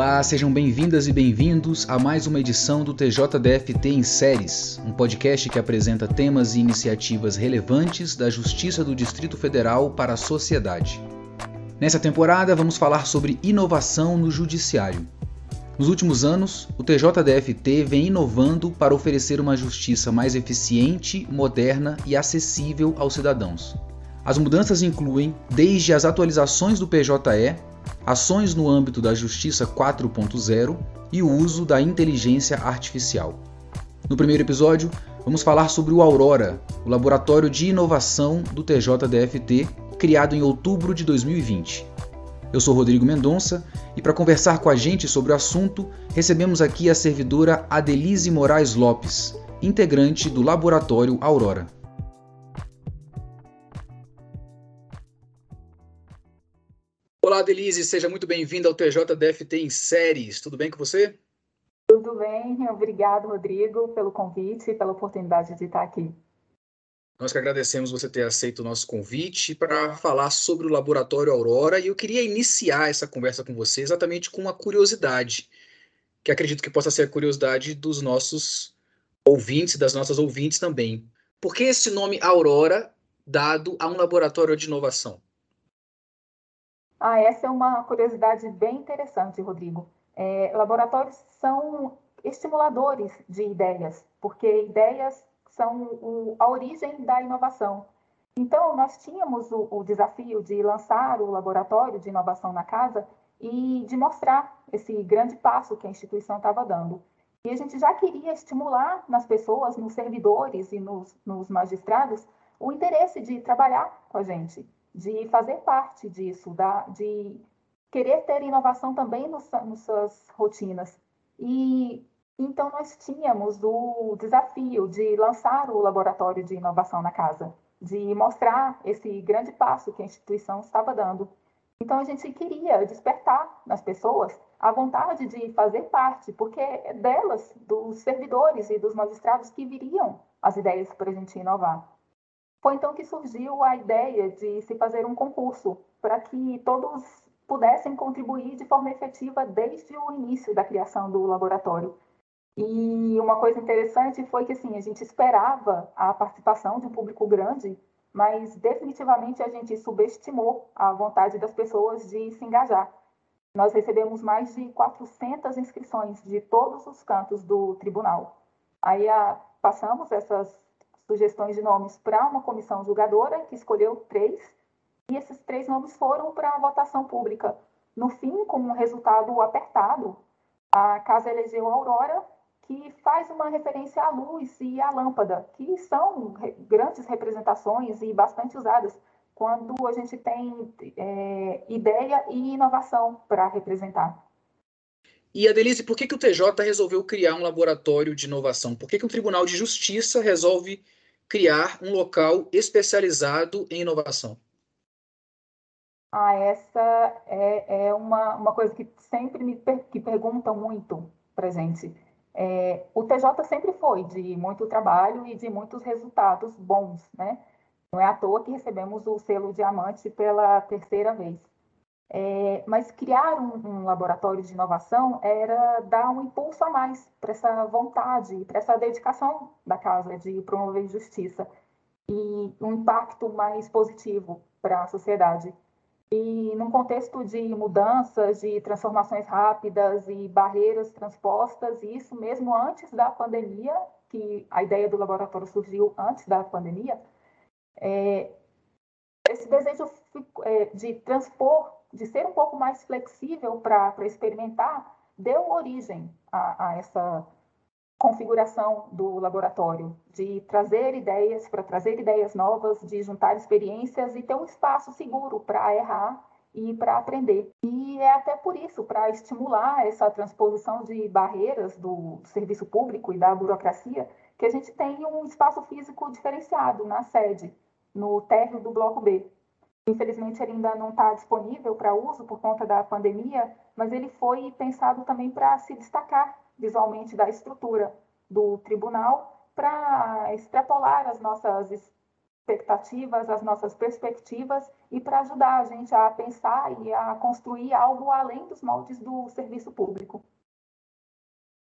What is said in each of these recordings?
Olá, sejam bem-vindas e bem-vindos a mais uma edição do TJDFT em Séries, um podcast que apresenta temas e iniciativas relevantes da Justiça do Distrito Federal para a sociedade. Nessa temporada, vamos falar sobre inovação no Judiciário. Nos últimos anos, o TJDFT vem inovando para oferecer uma justiça mais eficiente, moderna e acessível aos cidadãos. As mudanças incluem desde as atualizações do PJE ações no âmbito da Justiça 4.0 e o uso da inteligência artificial. No primeiro episódio, vamos falar sobre o Aurora, o laboratório de inovação do TJDFT, criado em outubro de 2020. Eu sou Rodrigo Mendonça e para conversar com a gente sobre o assunto, recebemos aqui a servidora Adelise Moraes Lopes, integrante do Laboratório Aurora. Olá, Denise, seja muito bem-vinda ao TJDFT em séries. Tudo bem com você? Tudo bem, obrigado, Rodrigo, pelo convite e pela oportunidade de estar aqui. Nós que agradecemos você ter aceito o nosso convite para falar sobre o Laboratório Aurora e eu queria iniciar essa conversa com você exatamente com uma curiosidade, que acredito que possa ser a curiosidade dos nossos ouvintes, das nossas ouvintes também. Por que esse nome Aurora dado a um laboratório de inovação? Ah, essa é uma curiosidade bem interessante, Rodrigo. É, laboratórios são estimuladores de ideias, porque ideias são o, a origem da inovação. Então, nós tínhamos o, o, desafio de lançar o laboratório de inovação na casa e de mostrar esse grande passo que a instituição estava dando. E a gente já queria estimular nas pessoas, nos servidores e nos, nos magistrados, o interesse de trabalhar com a gente de fazer parte disso, da, de querer ter inovação também nos, nas suas rotinas. E então nós tínhamos o desafio de lançar o laboratório de inovação na casa, de mostrar esse grande passo que a instituição estava dando. Então a gente queria despertar nas pessoas a vontade de fazer parte, porque é delas, dos servidores e dos magistrados que viriam as ideias para a gente inovar. Foi então que surgiu a ideia de se fazer um concurso para que todos pudessem contribuir de forma efetiva desde o início da criação do laboratório. E uma coisa interessante foi que assim, a gente esperava a participação de um público grande, mas definitivamente a gente subestimou a vontade das pessoas de se engajar. Nós recebemos mais de 400 inscrições de todos os cantos do tribunal. Aí a, passamos essas sugestões de nomes para uma comissão julgadora, que escolheu três, e esses três nomes foram para a votação pública. No fim, com um resultado apertado, a casa elegeu a Aurora, que faz uma referência à luz e à lâmpada, que são grandes representações e bastante usadas quando a gente tem é, ideia e inovação para representar. E, Adelise, por que, que o TJ resolveu criar um laboratório de inovação? Por que, que um tribunal de justiça resolve criar um local especializado em inovação? Ah, essa é, é uma, uma coisa que sempre me per, que perguntam muito para gente. É, o TJ sempre foi de muito trabalho e de muitos resultados bons, né? Não é à toa que recebemos o selo diamante pela terceira vez. É, mas criar um, um, laboratório de inovação era dar um impulso a mais para essa vontade, para essa dedicação da casa de promover justiça e um impacto mais positivo para a sociedade. E num contexto de mudanças, de transformações rápidas e barreiras transpostas, isso mesmo antes da pandemia, que a ideia do laboratório surgiu antes da pandemia, é, esse desejo é, de transpor de ser um pouco mais flexível para experimentar, deu origem a, a, essa configuração do laboratório, de trazer ideias, para trazer ideias novas, de juntar experiências e ter um espaço seguro para errar e para aprender. E é até por isso, para estimular essa transposição de barreiras do serviço público e da burocracia, que a gente tem um espaço físico diferenciado na sede, no térreo do Bloco B. Infelizmente, ele ainda não está disponível para uso por conta da pandemia, mas ele foi pensado também para se destacar visualmente da estrutura do tribunal, para extrapolar as nossas expectativas, as nossas perspectivas e para ajudar a gente a pensar e a construir algo além dos moldes do serviço público.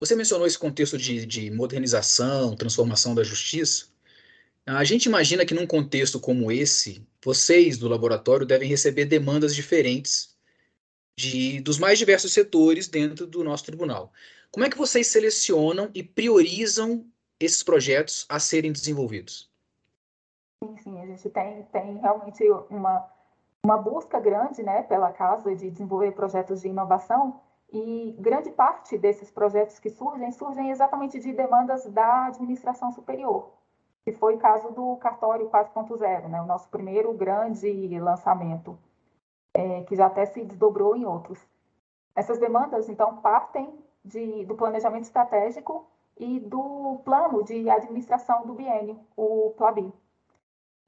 Você mencionou esse contexto de, de modernização, transformação da justiça. A gente imagina que num contexto como esse, vocês do laboratório devem receber demandas diferentes de, dos mais diversos setores dentro do nosso tribunal. Como é que vocês selecionam e priorizam esses projetos a serem desenvolvidos? Sim, sim, a gente tem, tem realmente uma, uma busca grande né, pela casa de desenvolver projetos de inovação e grande parte desses projetos que surgem, surgem exatamente de demandas da administração superior, que foi o caso do cartório 4.0, né, o nosso primeiro grande lançamento, é, que já até se desdobrou em outros. Essas demandas, então, partem de, do planejamento estratégico e do plano de administração do biênio, o PLABI.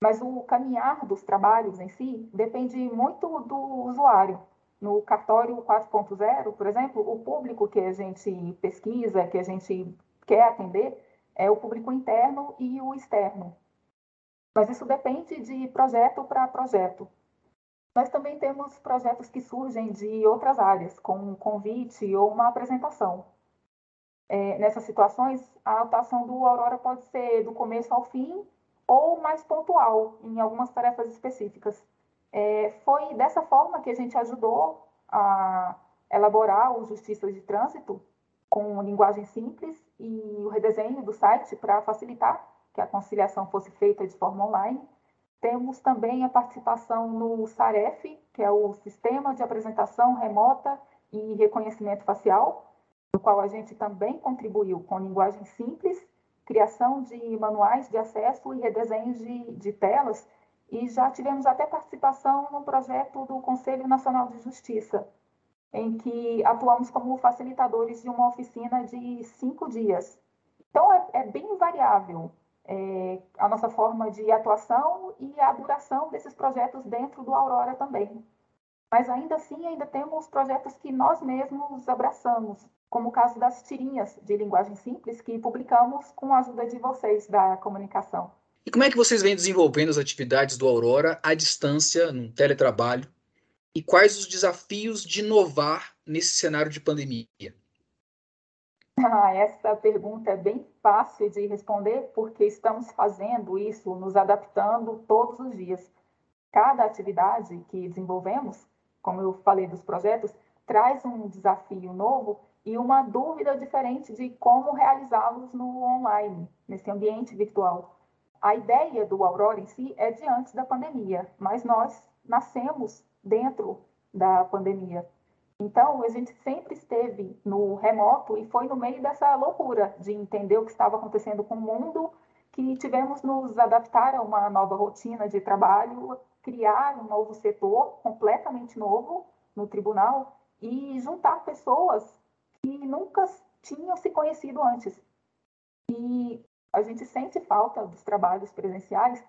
Mas o caminhar dos trabalhos em si depende muito do usuário. No cartório 4.0, por exemplo, o público que a gente pesquisa, que a gente quer atender, é o público interno e o externo. Mas isso depende de projeto para projeto. Nós também temos projetos que surgem de outras áreas, com um convite ou uma apresentação. É, nessas situações, a atuação do Aurora pode ser do começo ao fim ou mais pontual em algumas tarefas específicas. É, foi dessa forma que a gente ajudou a elaborar o Justiça de Trânsito com linguagem simples e o redesenho do site para facilitar que a conciliação fosse feita de forma online. Temos também a participação no SAREF, que é o Sistema de Apresentação Remota e Reconhecimento Facial, no qual a gente também contribuiu com linguagem simples criação de manuais de acesso e redesenhos de, de telas, e já tivemos até participação no projeto do Conselho Nacional de Justiça, em que atuamos como facilitadores de uma oficina de cinco dias. Então, é, é bem variável é, a nossa forma de atuação e a duração desses projetos dentro do Aurora também. Mas ainda assim, ainda temos projetos que nós mesmos abraçamos, como o caso das tirinhas de linguagem simples que publicamos com a ajuda de vocês da comunicação. E como é que vocês vêm desenvolvendo as atividades do Aurora à distância, no teletrabalho? E quais os desafios de inovar nesse cenário de pandemia? Ah, essa pergunta é bem fácil de responder, porque estamos fazendo isso, nos adaptando todos os dias. Cada atividade que desenvolvemos, como eu falei dos projetos, traz um desafio novo e uma dúvida diferente de como realizá-los no online, nesse ambiente virtual. A ideia do Aurora em si é de antes da pandemia, mas nós nascemos dentro da pandemia. Então, a gente sempre esteve no remoto e foi no meio dessa loucura de entender o que estava acontecendo com o mundo que tivemos nos adaptar a uma nova rotina de trabalho, criar um novo setor completamente novo no tribunal e juntar pessoas que nunca tinham se conhecido antes. E a gente sente falta dos trabalhos presenciais,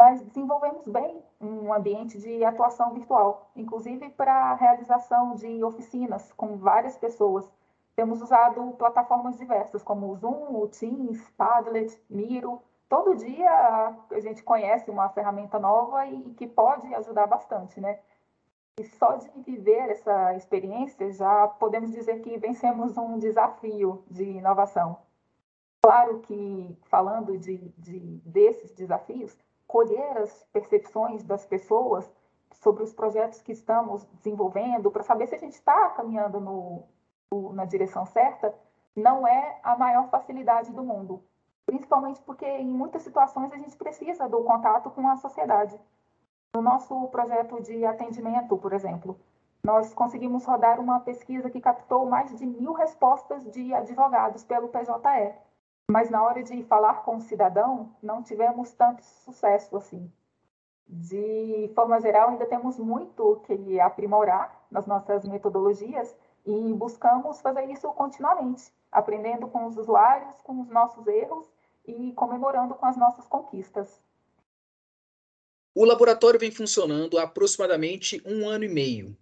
mas desenvolvemos bem um ambiente de atuação virtual, inclusive para a realização de oficinas com várias pessoas. Temos usado plataformas diversas, como o Zoom, o Teams, Padlet, Miro. Todo dia a gente conhece uma ferramenta nova e que pode ajudar bastante, né? E só de viver essa experiência, já podemos dizer que vencemos um desafio de inovação. Claro que, falando de, de, desses desafios, colher as percepções das pessoas sobre os projetos que estamos desenvolvendo, para saber se a gente está caminhando no, no, na direção certa, não é a maior facilidade do mundo. Principalmente porque, em muitas situações, a gente precisa do contato com a sociedade. No nosso projeto de atendimento, por exemplo, nós conseguimos rodar uma pesquisa que captou mais de mil respostas de advogados pelo PJE. Mas na hora de falar com o cidadão, não tivemos tanto sucesso assim. De forma geral, ainda temos muito que aprimorar nas nossas metodologias e buscamos fazer isso continuamente, aprendendo com os usuários, com os nossos erros e comemorando com as nossas conquistas. O laboratório vem funcionando há aproximadamente um ano e meio.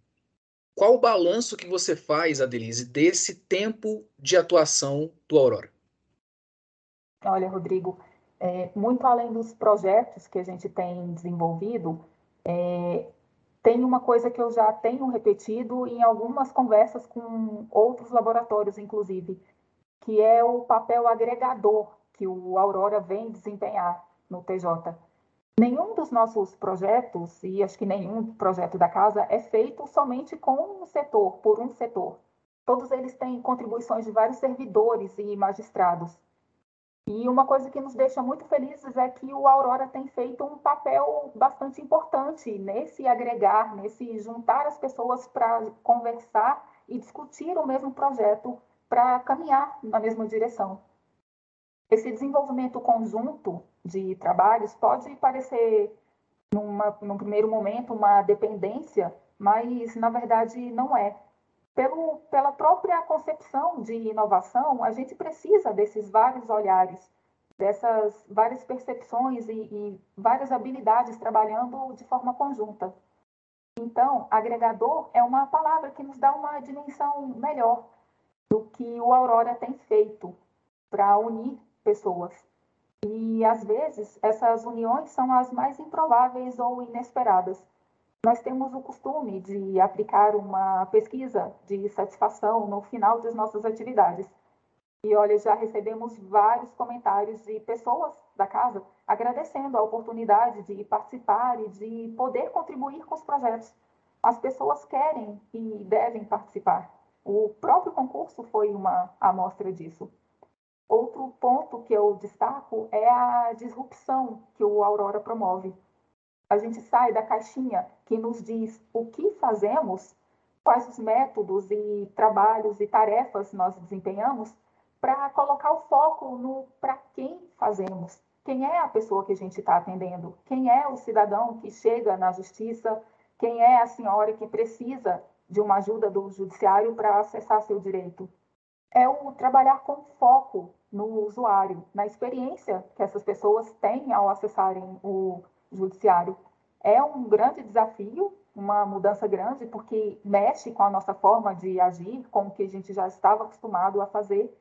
Qual o balanço que você faz, Adelise, desse tempo de atuação do Aurora? Olha, Rodrigo, é, muito além dos projetos que a gente tem desenvolvido, é, tem uma coisa que eu já tenho repetido em algumas conversas com outros laboratórios, inclusive, que é o papel agregador que o Aurora vem desempenhar no TJ. Nenhum dos nossos projetos, e acho que nenhum projeto da casa, é feito somente com um setor, por um setor. Todos eles têm contribuições de vários servidores e magistrados. E uma coisa que nos deixa muito felizes é que o Aurora tem feito um papel bastante importante nesse agregar, nesse juntar as pessoas para conversar e discutir o mesmo projeto para caminhar na mesma direção. Esse desenvolvimento conjunto de trabalhos pode parecer, numa, num primeiro momento, uma dependência, mas na verdade não é. Pelo, pela própria concepção de inovação, a gente precisa desses vários olhares, dessas várias percepções e, e várias habilidades trabalhando de forma conjunta. Então, agregador é uma palavra que nos dá uma dimensão melhor do que o Aurora tem feito para unir pessoas. E, às vezes, essas uniões são as mais improváveis ou inesperadas. Nós temos o costume de aplicar uma pesquisa de satisfação no final das nossas atividades. E olha, já recebemos vários comentários de pessoas da casa agradecendo a oportunidade de participar e de poder contribuir com os projetos. As pessoas querem e devem participar. O próprio concurso foi uma amostra disso. Outro ponto que eu destaco é a disrupção que o Aurora promove a gente sai da caixinha que nos diz o que fazemos, quais os métodos e trabalhos e tarefas nós desempenhamos, para colocar o foco no para quem fazemos. Quem é a pessoa que a gente está atendendo? Quem é o cidadão que chega na justiça? Quem é a senhora que precisa de uma ajuda do judiciário para acessar seu direito? É o trabalhar com foco no usuário, na experiência que essas pessoas têm ao acessarem o judiciário. É um grande desafio, uma mudança grande, porque mexe com a nossa forma de agir, com o que a gente já estava acostumado a fazer,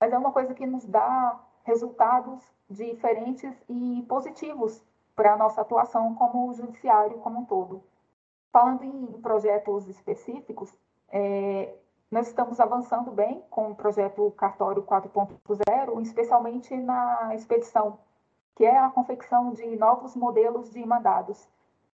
mas é uma coisa que nos dá resultados diferentes e positivos para a nossa atuação como judiciário como um todo. Falando em projetos específicos, é, nós estamos avançando bem com o projeto Cartório 4.0, especialmente na expedição que é a confecção de novos modelos de mandados.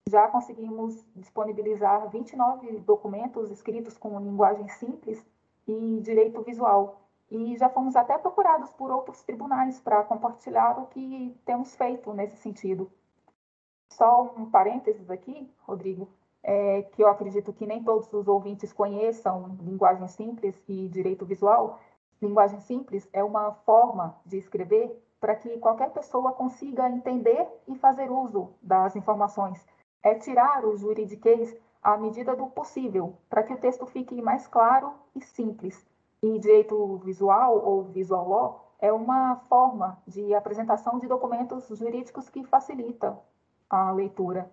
Já conseguimos disponibilizar 29 documentos escritos com linguagem simples e direito visual. E já fomos até procurados por outros tribunais para compartilhar o que temos feito nesse sentido. Só um parênteses aqui, Rodrigo, é que eu acredito que nem todos os ouvintes conheçam linguagem simples e direito visual. Linguagem simples é uma forma de escrever para que qualquer pessoa consiga entender e fazer uso das informações. É tirar o juridiquês à medida do possível, para que o texto fique mais claro e simples. E direito visual ou visual law é uma forma de apresentação de documentos jurídicos que facilita a leitura.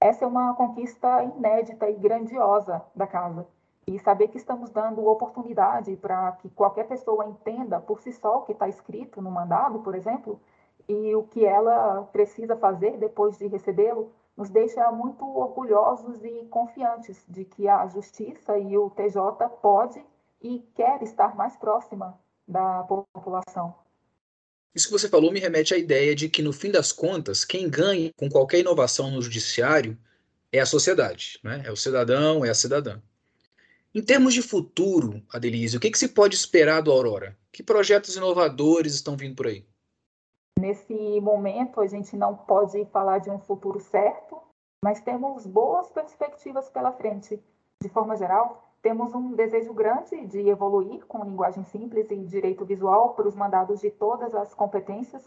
Essa é uma conquista inédita e grandiosa da casa e saber que estamos dando oportunidade para que qualquer pessoa entenda por si só o que está escrito no mandado, por exemplo, e o que ela precisa fazer depois de recebê-lo, nos deixa muito orgulhosos e confiantes de que a justiça e o TJ pode e quer estar mais próxima da população. Isso que você falou me remete à ideia de que, no fim das contas, quem ganha com qualquer inovação no judiciário é a sociedade, né? é o cidadão, é a cidadã. Em termos de futuro, Adelise, o que, que se pode esperar do Aurora? Que projetos inovadores estão vindo por aí? Nesse momento, a gente não pode falar de um futuro certo, mas temos boas perspectivas pela frente. De forma geral, temos um desejo grande de evoluir com linguagem simples e direito visual para os mandados de todas as competências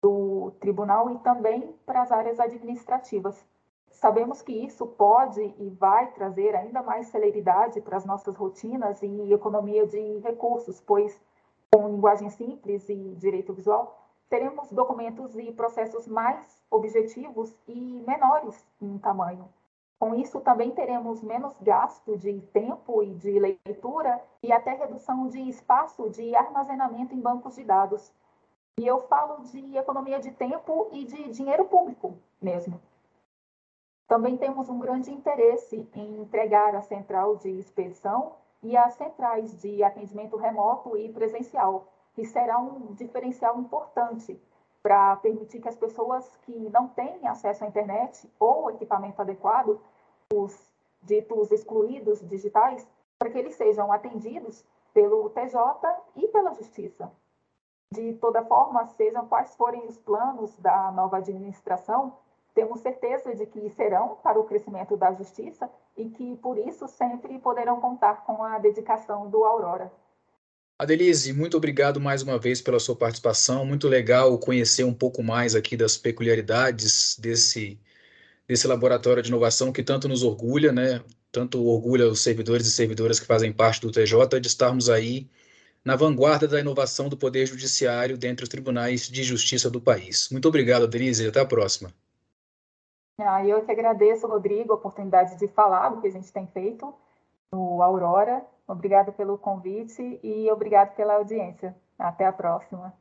do tribunal e também para as áreas administrativas. Sabemos que isso pode e vai trazer ainda mais celeridade para as nossas rotinas e economia de recursos, pois com linguagem simples e direito visual, teremos documentos e processos mais objetivos e menores em tamanho. Com isso, também teremos menos gasto de tempo e de leitura e até redução de espaço de armazenamento em bancos de dados. E eu falo de economia de tempo e de dinheiro público mesmo. Também temos um grande interesse em entregar a central de expedição e as centrais de atendimento remoto e presencial, que será um diferencial importante para permitir que as pessoas que não têm acesso à internet ou equipamento adequado, os ditos excluídos digitais, para que eles sejam atendidos pelo TJ e pela Justiça. De toda forma, sejam quais forem os planos da nova administração, temos certeza de que serão para o crescimento da justiça e que, por isso, sempre poderão contar com a dedicação do Aurora. Adelise, muito obrigado mais uma vez pela sua participação. Muito legal conhecer um pouco mais aqui das peculiaridades desse, desse laboratório de inovação que tanto nos orgulha, né? Tanto orgulha os servidores e servidoras que fazem parte do TJ de estarmos aí na vanguarda da inovação do Poder Judiciário dentre os tribunais de justiça do país. Muito obrigado, Adelise, até a próxima. Ah, eu que agradeço, Rodrigo, a oportunidade de falar do que a gente tem feito no Aurora. Obrigado pelo convite e obrigado pela audiência. Até a próxima.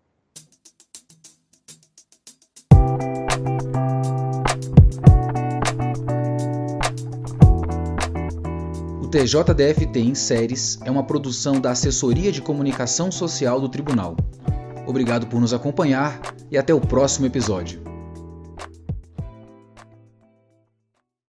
O TJDFT em séries é uma produção da Assessoria de Comunicação Social do Tribunal. Obrigado por nos acompanhar e até o próximo episódio.